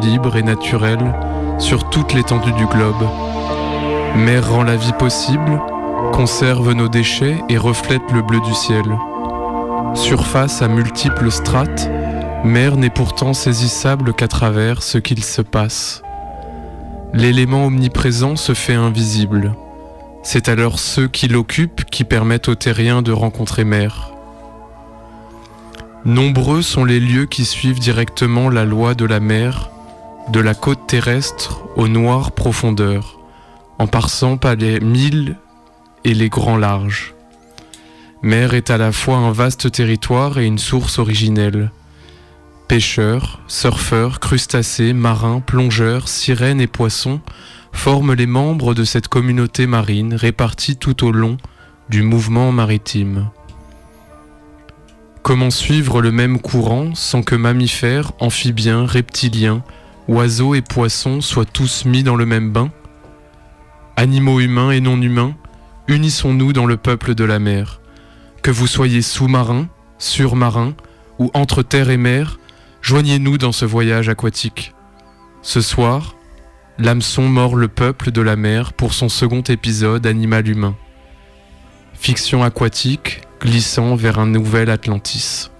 libre et naturelle sur toute l'étendue du globe. Mer rend la vie possible, conserve nos déchets et reflète le bleu du ciel. Surface à multiples strates, mer n'est pourtant saisissable qu'à travers ce qu'il se passe. L'élément omniprésent se fait invisible. C'est alors ceux qui l'occupent qui permettent aux terriens de rencontrer mer. Nombreux sont les lieux qui suivent directement la loi de la mer, de la côte terrestre aux noires profondeurs, en passant par les milles et les grands larges. Mer est à la fois un vaste territoire et une source originelle. Pêcheurs, surfeurs, crustacés, marins, plongeurs, sirènes et poissons forment les membres de cette communauté marine répartie tout au long du mouvement maritime. Comment suivre le même courant sans que mammifères, amphibiens, reptiliens, oiseaux et poissons soient tous mis dans le même bain? Animaux humains et non humains, unissons-nous dans le peuple de la mer. Que vous soyez sous-marin, sur-marin ou entre terre et mer, joignez-nous dans ce voyage aquatique. Ce soir, l'hameçon mord le peuple de la mer pour son second épisode Animal humain. Fiction aquatique, glissant vers un nouvel Atlantis.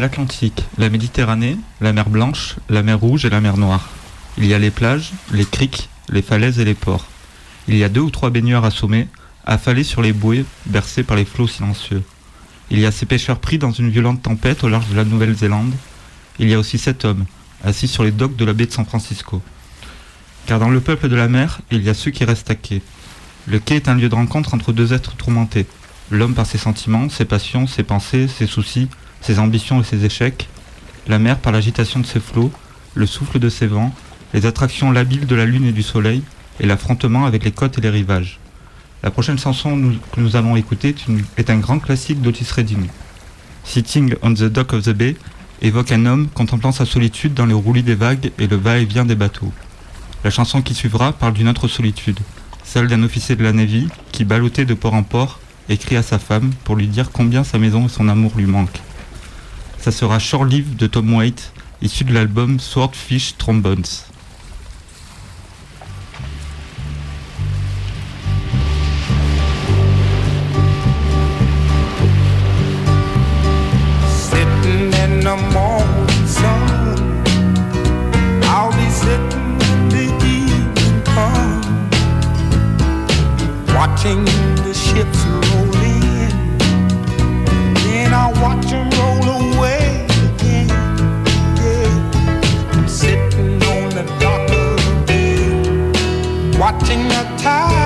l'Atlantique, la Méditerranée, la mer Blanche, la mer Rouge et la mer Noire. Il y a les plages, les criques, les falaises et les ports. Il y a deux ou trois baigneurs assommés, affalés sur les bouées, bercés par les flots silencieux. Il y a ces pêcheurs pris dans une violente tempête au large de la Nouvelle-Zélande. Il y a aussi sept hommes, assis sur les docks de la baie de San Francisco. Car dans le peuple de la mer, il y a ceux qui restent à quai. Le quai est un lieu de rencontre entre deux êtres tourmentés. L'homme par ses sentiments, ses passions, ses pensées, ses soucis, ses ambitions et ses échecs. La mer par l'agitation de ses flots, le souffle de ses vents, les attractions labiles de la lune et du soleil, et l'affrontement avec les côtes et les rivages. La prochaine chanson que nous allons écouter est, un grand classique d'Otis Redding. Sitting on the Dock of the Bay évoque un homme contemplant sa solitude dans les roulis des vagues et le va-et-vient des bateaux. La chanson qui suivra parle d'une autre solitude, celle d'un officier de la Navy qui, ballotté de port en port, écrit à sa femme pour lui dire combien sa maison et son amour lui manquent. Ça sera Shore Live de Tom Waite, issu de l'album Swordfish Trombones. Bay, watching the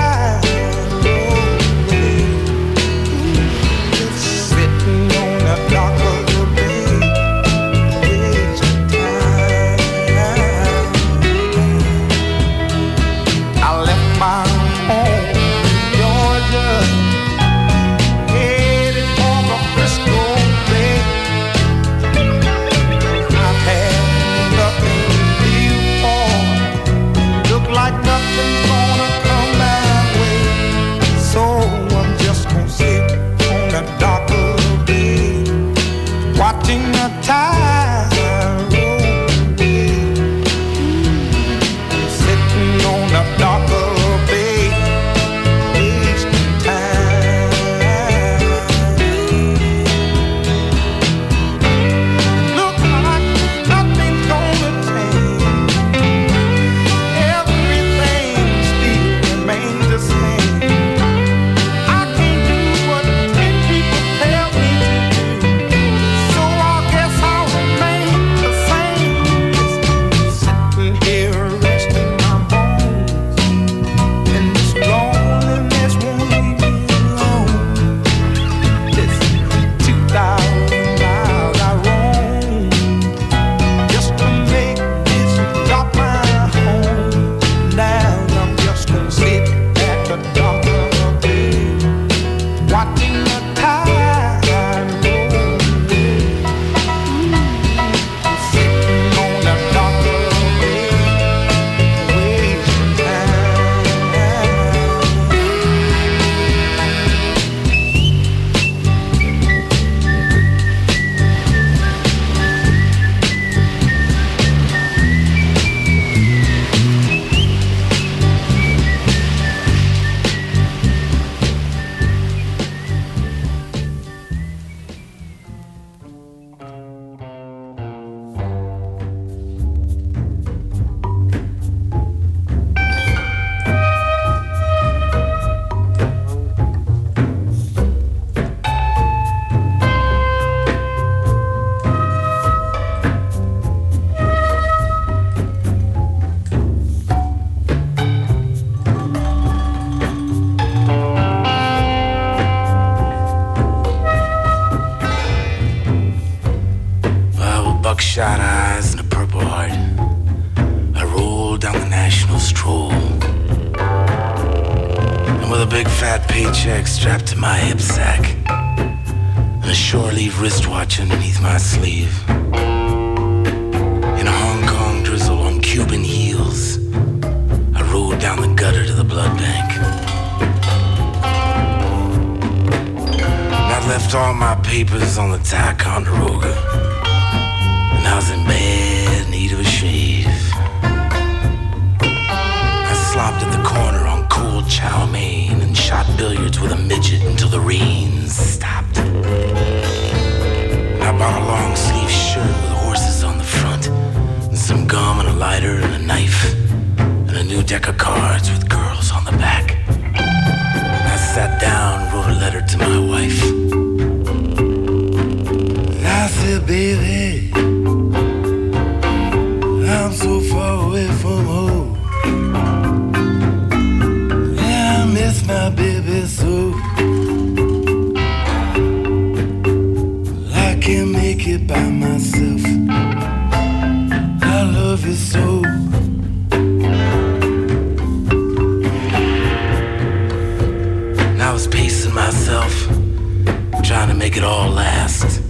make it all last.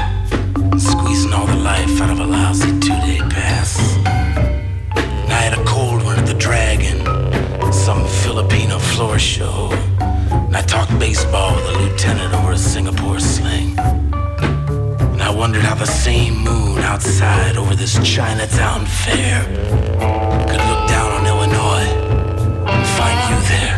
Squeezing all the life out of a lousy two day pass. And I had a cold one at the Dragon, some Filipino floor show. And I talked baseball with a lieutenant over a Singapore sling. And I wondered how the same moon outside over this Chinatown fair could look down on Illinois and find you there.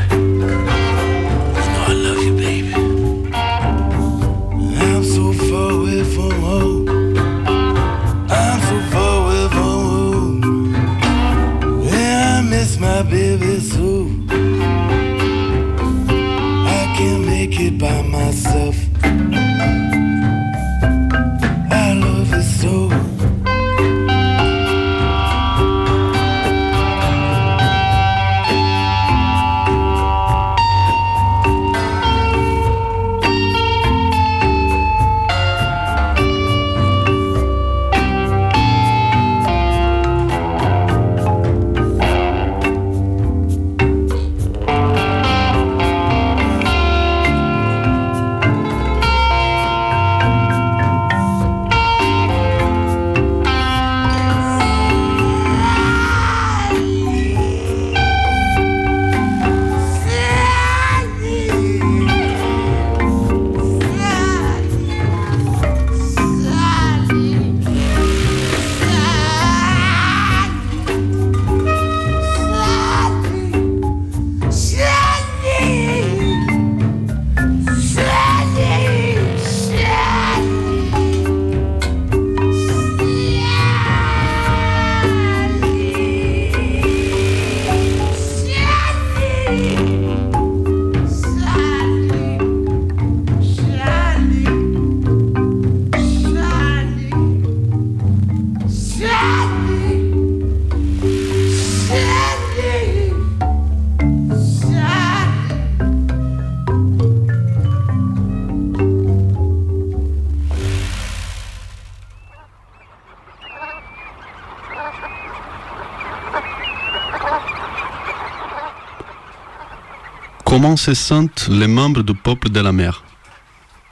Comment se sentent les membres du peuple de la mer?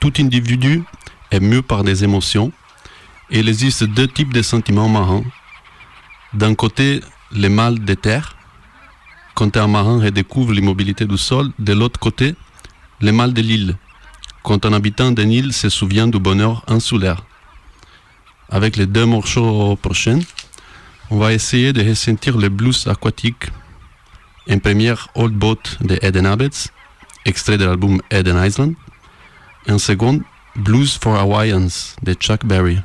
Tout individu est mu par des émotions il existe deux types de sentiments marins. D'un côté, le mal des terres, quand un marin redécouvre l'immobilité du sol. De l'autre côté, le mal de l'île, quand un habitant d'une île se souvient du bonheur insulaire. Avec les deux morceaux prochains, on va essayer de ressentir le blues aquatique en première Old Boat de Eden Abbots, extrait de l'album Eden Island. En seconde, Blues for Hawaiians de Chuck Berry.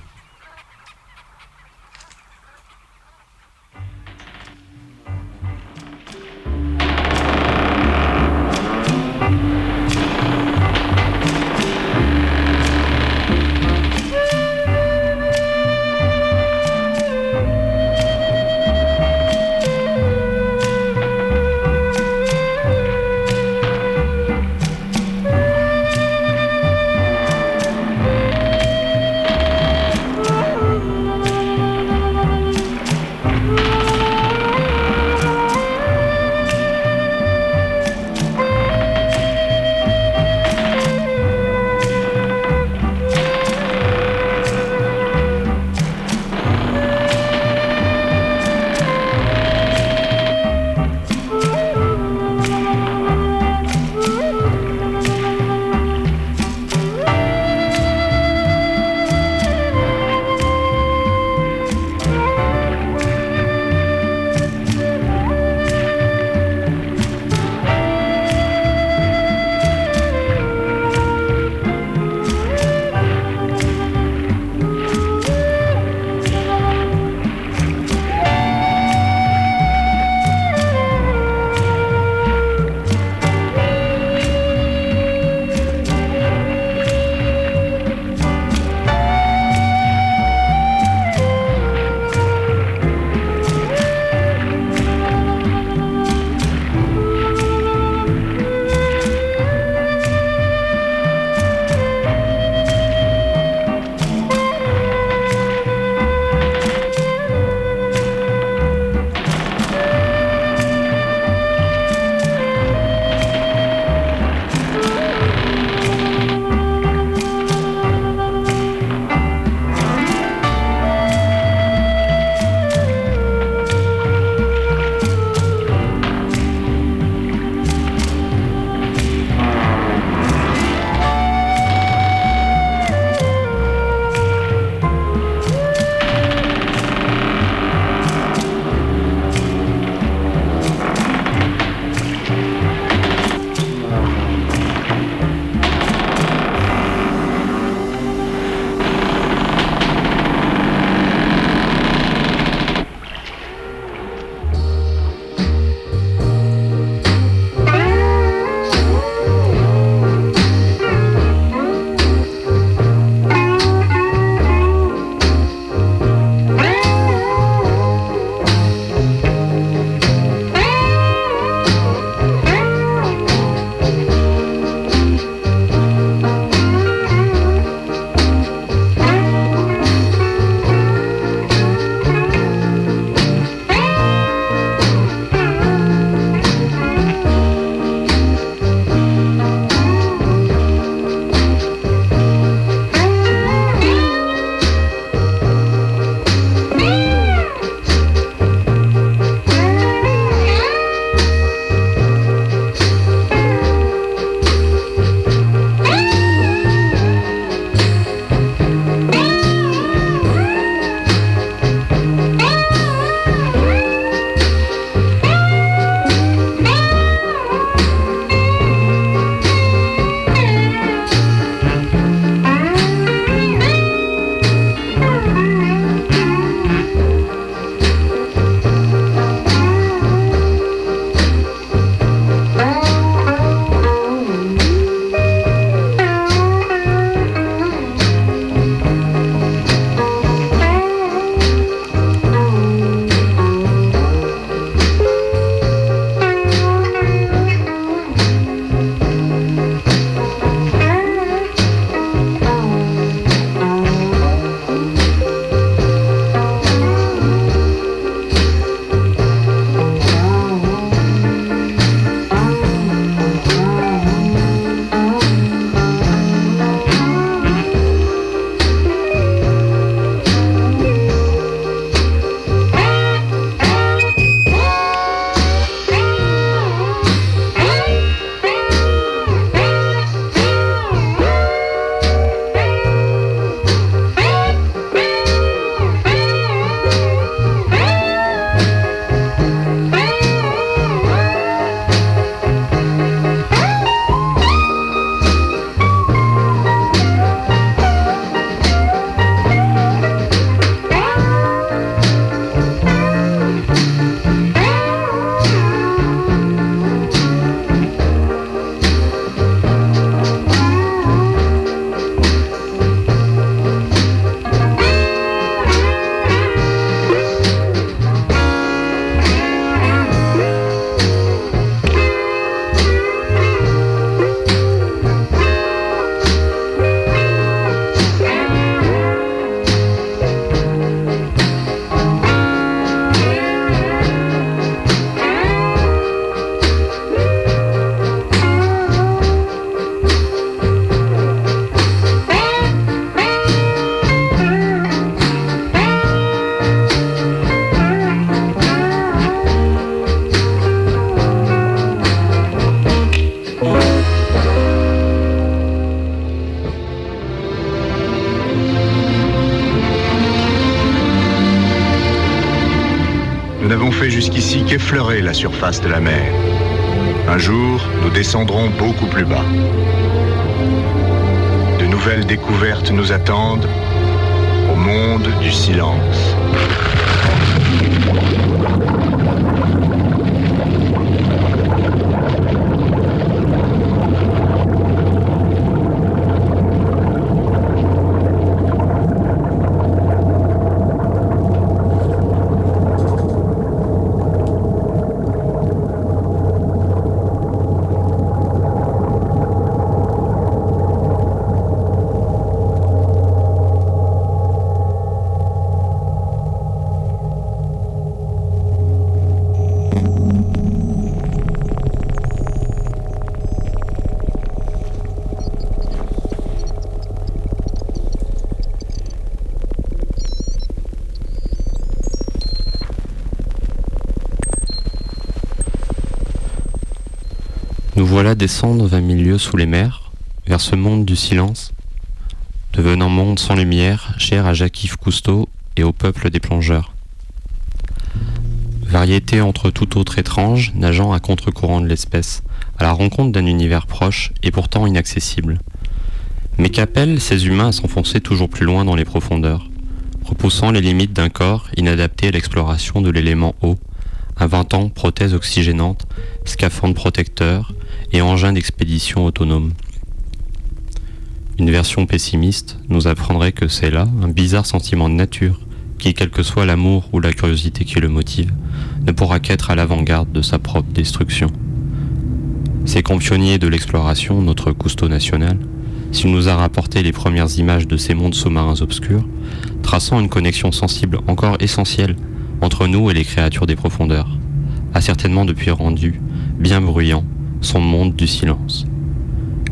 Surface de la mer. Un jour, nous descendrons beaucoup plus bas. De nouvelles découvertes nous attendent au monde du silence. Voilà descendre vingt mille lieues sous les mers, vers ce monde du silence, devenant monde sans lumière, cher à Jacques-Yves Cousteau et au peuple des plongeurs. Variété entre tout autre étrange, nageant à contre-courant de l'espèce, à la rencontre d'un univers proche et pourtant inaccessible. Mais qu'appellent ces humains à s'enfoncer toujours plus loin dans les profondeurs, repoussant les limites d'un corps inadapté à l'exploration de l'élément eau, inventant prothèses oxygénantes, scaphandres protecteurs et engins d'expédition autonomes. Une version pessimiste nous apprendrait que c'est là un bizarre sentiment de nature qui, quel que soit l'amour ou la curiosité qui le motive, ne pourra qu'être à l'avant-garde de sa propre destruction. C'est comme pionnier de l'exploration, notre Cousteau national, s'il nous a rapporté les premières images de ces mondes sous-marins obscurs, traçant une connexion sensible encore essentielle entre nous et les créatures des profondeurs, a certainement depuis rendu, bien bruyant, son monde du silence.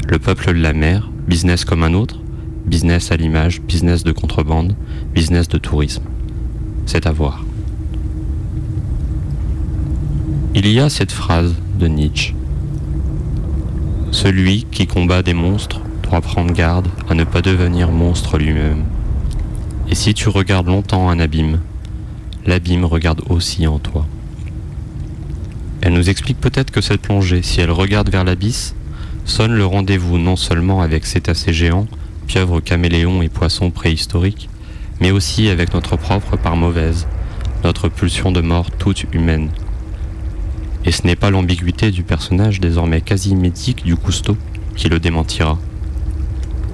Le peuple de la mer, business comme un autre, business à l'image, business de contrebande, business de tourisme. C'est à voir. Il y a cette phrase de Nietzsche. Celui qui combat des monstres doit prendre garde à ne pas devenir monstre lui-même. Et si tu regardes longtemps un abîme, l'abîme regarde aussi en toi. Elle nous explique peut-être que cette plongée, si elle regarde vers l'abysse, sonne le rendez-vous non seulement avec cétacés géants, pieuvres caméléons et poissons préhistoriques, mais aussi avec notre propre part mauvaise, notre pulsion de mort toute humaine. Et ce n'est pas l'ambiguïté du personnage désormais quasi mythique du Cousteau qui le démentira.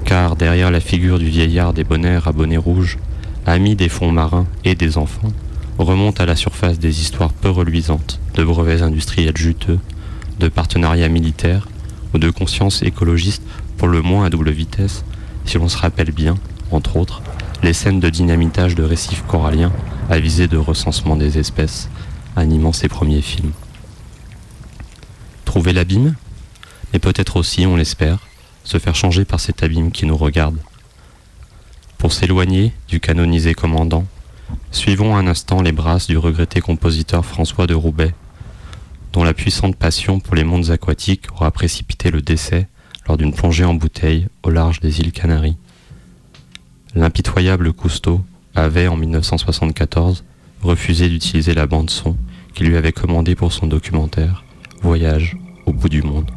Car derrière la figure du vieillard des bonnets à bonnet rouge, ami des fonds marins et des enfants, remonte à la surface des histoires peu reluisantes de brevets industriels juteux, de partenariats militaires ou de conscience écologiste pour le moins à double vitesse, si l'on se rappelle bien, entre autres, les scènes de dynamitage de récifs coralliens à visée de recensement des espèces, animant ses premiers films. Trouver l'abîme? Mais peut-être aussi, on l'espère, se faire changer par cet abîme qui nous regarde. Pour s'éloigner du canonisé commandant, suivons un instant les brasses du regretté compositeur François de Roubaix, dont la puissante passion pour les mondes aquatiques aura précipité le décès lors d'une plongée en bouteille au large des îles Canaries. L'impitoyable Cousteau avait, en 1974, refusé d'utiliser la bande-son qu'il lui avait commandée pour son documentaire Voyage au bout du monde.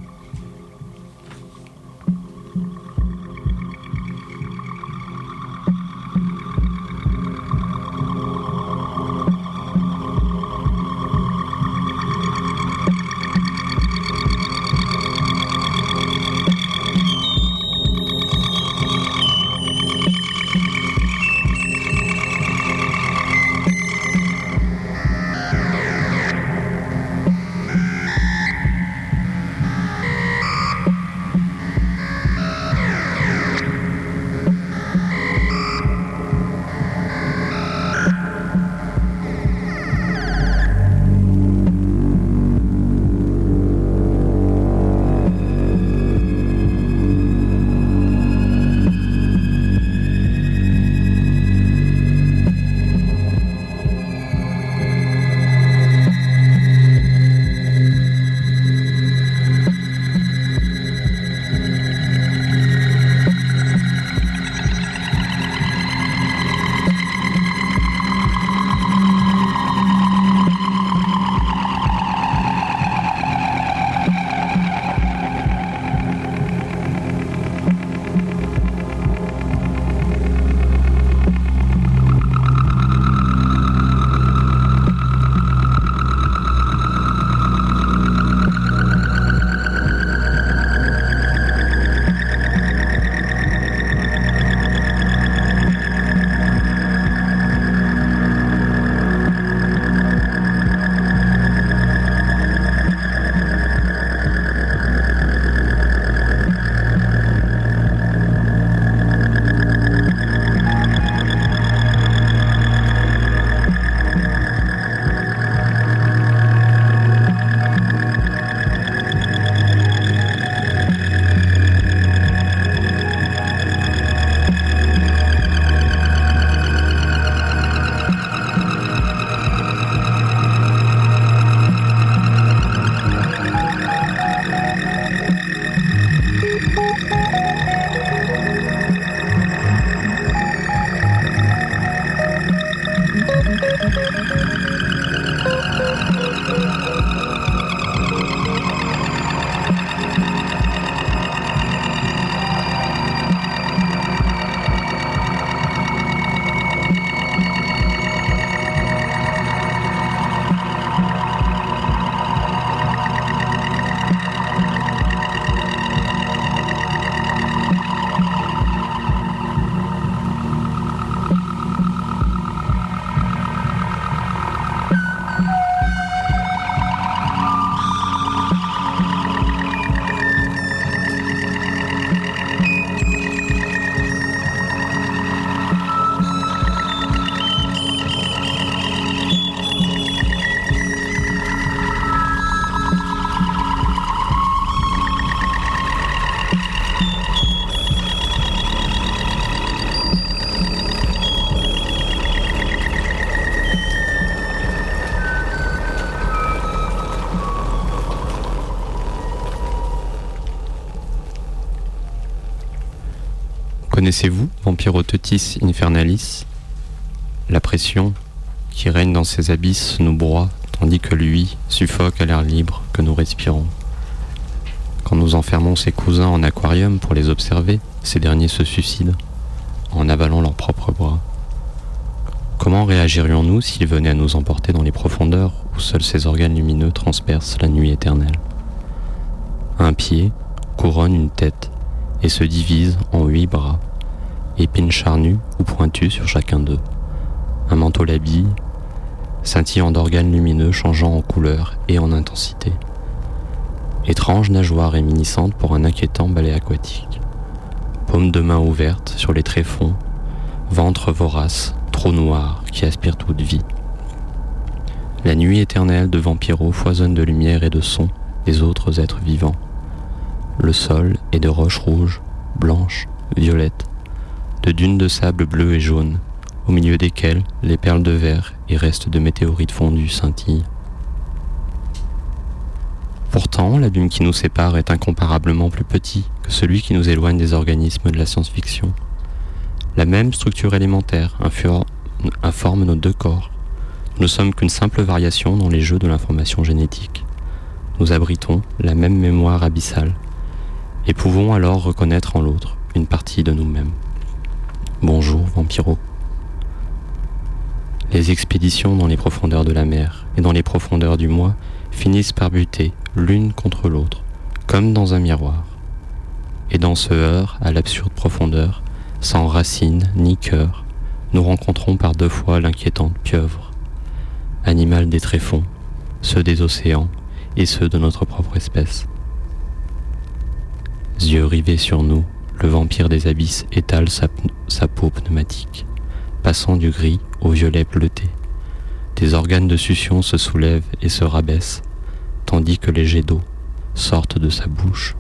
Vampirotetis infernalis La pression qui règne dans ces abysses nous broie, tandis que lui suffoque à l'air libre que nous respirons. Quand nous enfermons ses cousins en aquarium pour les observer, ces derniers se suicident en avalant leurs propres bras. Comment réagirions-nous s'ils venaient à nous emporter dans les profondeurs où seuls ces organes lumineux transpercent la nuit éternelle? Un pied couronne une tête et se divise en huit bras, épines charnues ou pointues sur chacun d'eux. Un manteau l'habille, scintillant d'organes lumineux changeant en couleur et en intensité. Étrange nageoire réminiscente pour un inquiétant balai aquatique. Paume de main ouverte sur les tréfonds, ventre vorace, trop noir qui aspire toute vie. La nuit éternelle de Vampiro foisonne de lumière et de son des autres êtres vivants. Le sol est de roches rouges, blanches, violettes, de dunes de sable bleu et jaune, au milieu desquelles les perles de verre et restes de météorites fondues scintillent. Pourtant, l'abîme qui nous sépare est incomparablement plus petit que celui qui nous éloigne des organismes de la science-fiction. La même structure élémentaire informe nos deux corps. Nous ne sommes qu'une simple variation dans les jeux de l'information génétique. Nous abritons la même mémoire abyssale et pouvons alors reconnaître en l'autre une partie de nous-mêmes. Bonjour, Vampiro. Les expéditions dans les profondeurs de la mer et dans les profondeurs du moi finissent par buter l'une contre l'autre, comme dans un miroir. Et dans ce heurt à l'absurde profondeur, sans racines ni cœur, nous rencontrons par deux fois l'inquiétante pieuvre, animal des tréfonds, ceux des océans et ceux de notre propre espèce. Yeux rivés sur nous, le vampire des abysses étale sa, peau pneumatique, passant du gris au violet bleuté. Des organes de succion se soulèvent et se rabaissent, tandis que les jets d'eau sortent de sa bouche.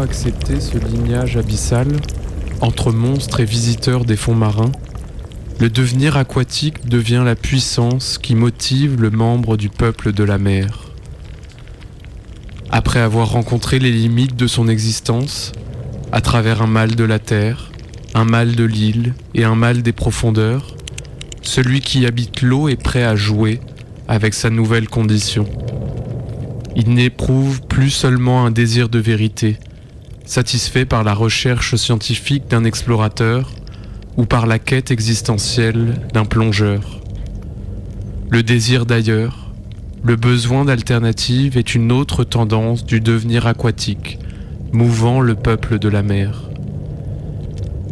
Accepté ce lignage abyssal, entre monstres et visiteurs des fonds marins, Le devenir aquatique devient la puissance qui motive le membre du peuple de la mer. Après avoir rencontré les limites de son existence, à travers un mal de la terre, un mal de l'île et un mal des profondeurs, celui qui habite l'eau est prêt à jouer avec sa nouvelle condition. Il n'éprouve plus seulement un désir de vérité, satisfait par la recherche scientifique d'un explorateur ou par la quête existentielle d'un plongeur. Le désir d'ailleurs, le besoin d'alternative est une autre tendance du devenir aquatique, mouvant le peuple de la mer.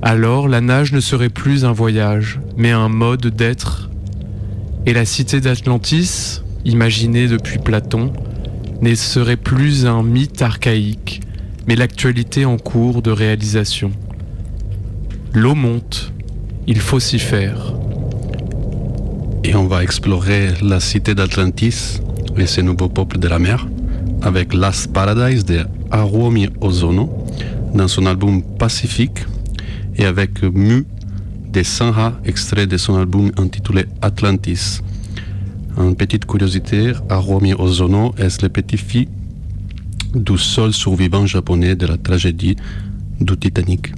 Alors la nage ne serait plus un voyage, mais un mode d'être. Et la cité d'Atlantis, imaginée depuis Platon, ne serait plus un mythe archaïque, mais l'actualité en cours de réalisation. L'eau monte, il faut s'y faire. Et on va explorer la cité d'Atlantis et ses nouveaux peuples de la mer avec Last Paradise de Haruomi Ozono dans son album Pacifique et avec Mu de Sanha, extrait de son album intitulé Atlantis. Une petite curiosité, Haruomi Ozono est le petit-fils du seul survivant japonais de la tragédie du Titanic.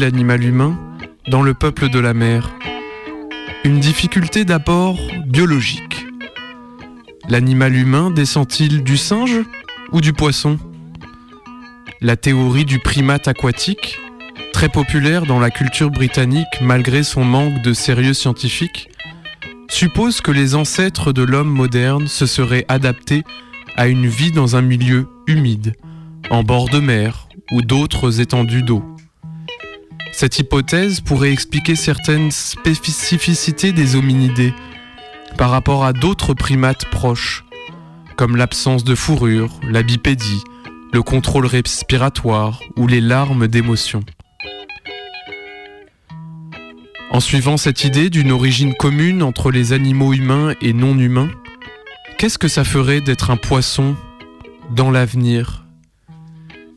L'animal humain, dans le peuple de la mer Une difficulté d'abord biologique. L'animal humain descend-il du singe ou du poisson? La théorie du primate aquatique, très populaire dans la culture britannique malgré son manque de sérieux scientifique, suppose que les ancêtres de l'homme moderne se seraient adaptés à une vie dans un milieu humide, en bord de mer ou d'autres étendues d'eau. Cette hypothèse pourrait expliquer certaines spécificités des hominidés par rapport à d'autres primates proches, comme l'absence de fourrure, la bipédie, le contrôle respiratoire ou les larmes d'émotion. En suivant cette idée d'une origine commune entre les animaux humains et non humains, qu'est-ce que ça ferait d'être un poisson dans l'avenir?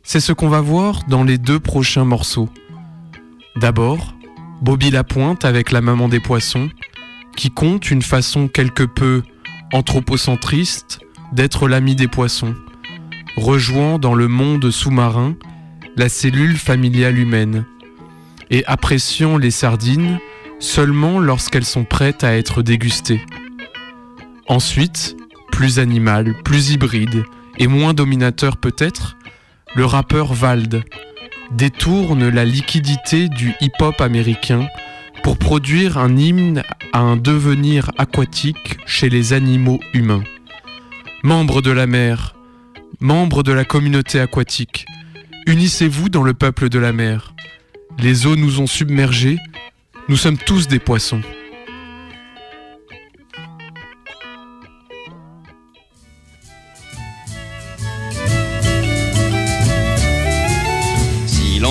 C'est ce qu'on va voir dans les deux prochains morceaux. D'abord, Bobby Lapointe avec la maman des poissons, qui compte une façon quelque peu anthropocentriste d'être l'ami des poissons, rejoignant dans le monde sous-marin la cellule familiale humaine, et appréciant les sardines seulement lorsqu'elles sont prêtes à être dégustées. Ensuite, plus animal, plus hybride et moins dominateur peut-être, le rappeur Vald détourne la liquidité du hip-hop américain pour produire un hymne à un devenir aquatique chez les animaux humains. Membres de la mer, membres de la communauté aquatique, unissez-vous dans le peuple de la mer. Les eaux nous ont submergés, nous sommes tous des poissons.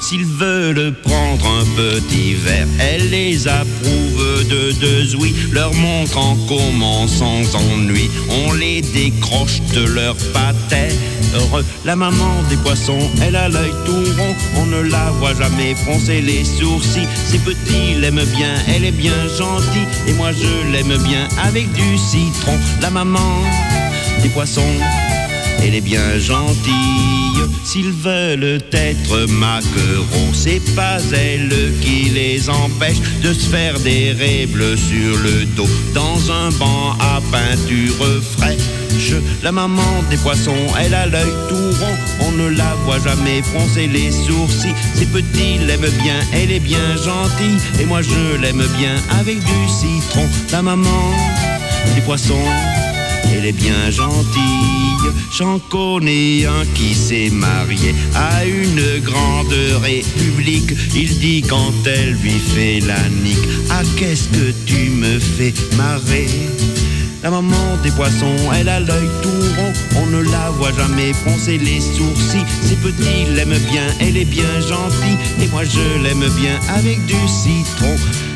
S'ils veulent prendre un petit verre, elle les approuve de deux ouïes, leur montre en comment sans ennui. On les décroche de leur patère. La maman des poissons, elle a l'œil tout rond, on ne la voit jamais froncer les sourcils. C'est petit, l'aime bien, elle est bien gentille, et moi je l'aime bien avec du citron. La maman des poissons, elle est bien gentille. S'ils veulent être maquereaux, c'est pas elle qui les empêche de se faire des bleues sur le dos dans un banc à peinture fraîche. La maman des poissons, elle a l'œil tout rond, on ne la voit jamais froncer les sourcils. C'est petit, l'aime bien, elle est bien gentille, et moi je l'aime bien avec du citron. La maman des poissons. Elle est bien gentille, j'en connais un qui s'est marié à une grande république. Il dit quand elle lui fait la nique, ah qu'est-ce que tu me fais marrer? La maman des poissons, elle a l'œil tout rond, on ne la voit jamais froncer les sourcils. C'est petit, l'aime bien, elle est bien gentille, et moi je l'aime bien avec du citron.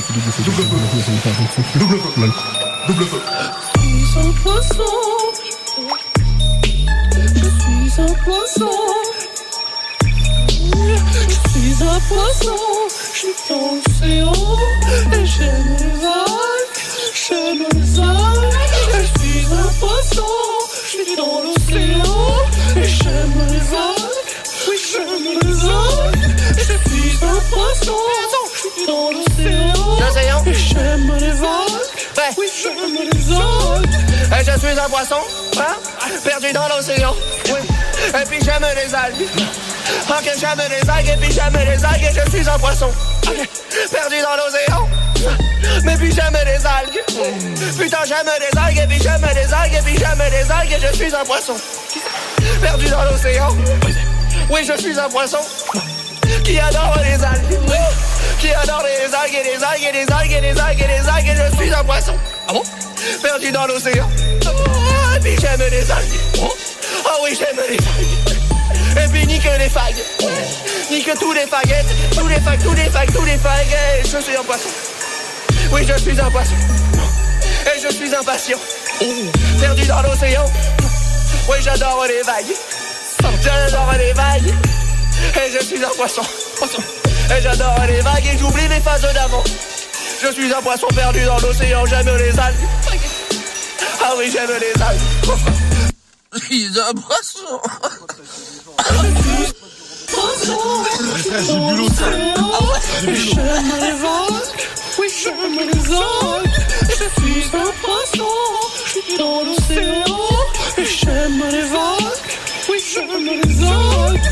Double feu. Double feu. Je suis un poisson. Je suis un poisson. Je suis un poisson. Je suis dans l'océan. Et j'aime les vagues. J'aime les algues. Je suis un poisson. Je suis dans l'océan. Et j'aime les vagues. Oui, j'aime les algues. Je suis un poisson. Dans l'océan et j'aime les vagues. Ouais. Oui, j'aime les vagues. Et je suis un poisson, hein, perdu dans l'océan. Oui. Et puis j'aime les algues. Ok, j'aime les algues, et puis j'aime les algues, et je suis un poisson. Perdu dans l'océan. Mais puis j'aime les algues. Putain, j'aime les algues, et puis j'aime les algues, et puis j'aime les algues, et je suis un poisson. Perdu dans l'océan. Oui, je suis un poisson. Qui adore les algues. Qui adore les algues, et les algues, et les algues, et les algues, et les algues, et je suis un poisson. Ah bon? Perdu dans l'océan. Ah, et puis j'aime les algues. Ah oui, j'aime les algues. Et puis nique les fags. Nique tous les faguettes. Tous les fags, tous les fags, tous les fags. Et je suis un poisson. Oui, je suis un poisson. Et je suis impatient. Perdu dans l'océan. Oui, j'adore les vagues. J'adore les vagues. Et je suis un. Poisson. Et j'adore les vagues et j'oublie les phases d'avant. Je suis un poisson perdu dans l'océan, j'aime les algues. Ah oui, j'aime les algues. Je suis un poisson. J'aime les vagues. Oui, j'aime les vagues. Je suis un poisson. Je suis dans l'océan et j'aime les vagues. Oui, j'aime les vagues.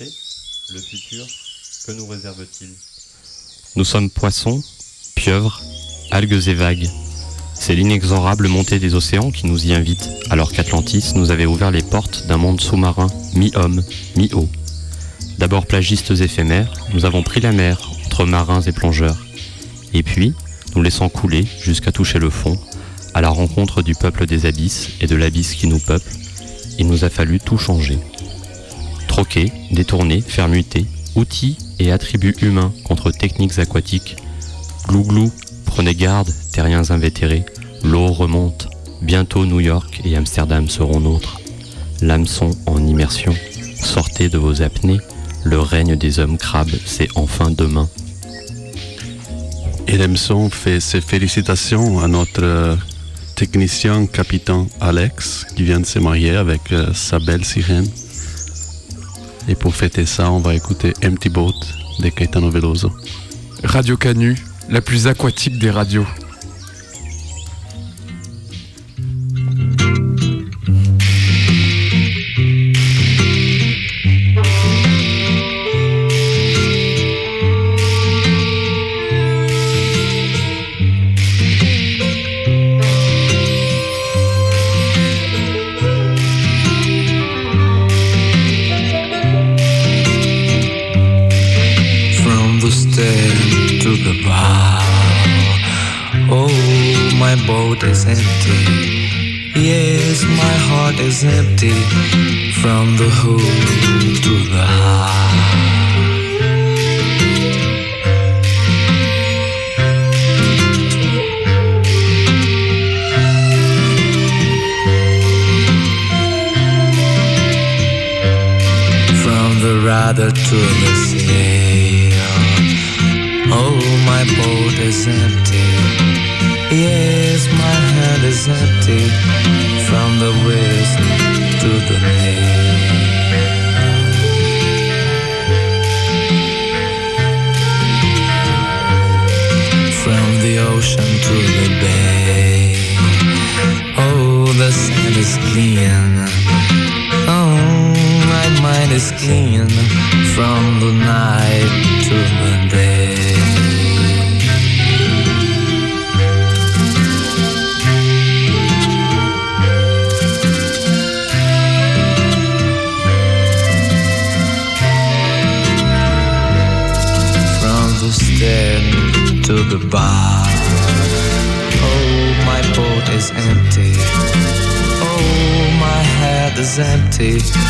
Le futur, que nous réserve-t-il? Nous sommes poissons, pieuvres, algues et vagues. C'est l'inexorable montée des océans qui nous y invite, alors qu'Atlantis nous avait ouvert les portes d'un monde sous-marin, mi-homme, mi-eau. D'abord plagistes éphémères, nous avons pris la mer entre marins et plongeurs. Et puis, nous laissant couler jusqu'à toucher le fond, à la rencontre du peuple des abysses et de l'abysse qui nous peuple, il nous a fallu tout changer. Troquer, détourner, faire muter, outils et attributs humains contre techniques aquatiques. Glouglou, prenez garde, terriens invétérés, l'eau remonte, bientôt New York et Amsterdam seront nôtres. L'hameçon en immersion, sortez de vos apnées, le règne des hommes crabes, c'est enfin demain. Et l'Emson fait ses félicitations à notre euh, technicien capitaine Alex qui vient de se marier avec euh, sa belle sirène. Et pour fêter ça, on va écouter Empty Boat de Caetano Veloso. Radio Canu, la plus aquatique des radios. reality.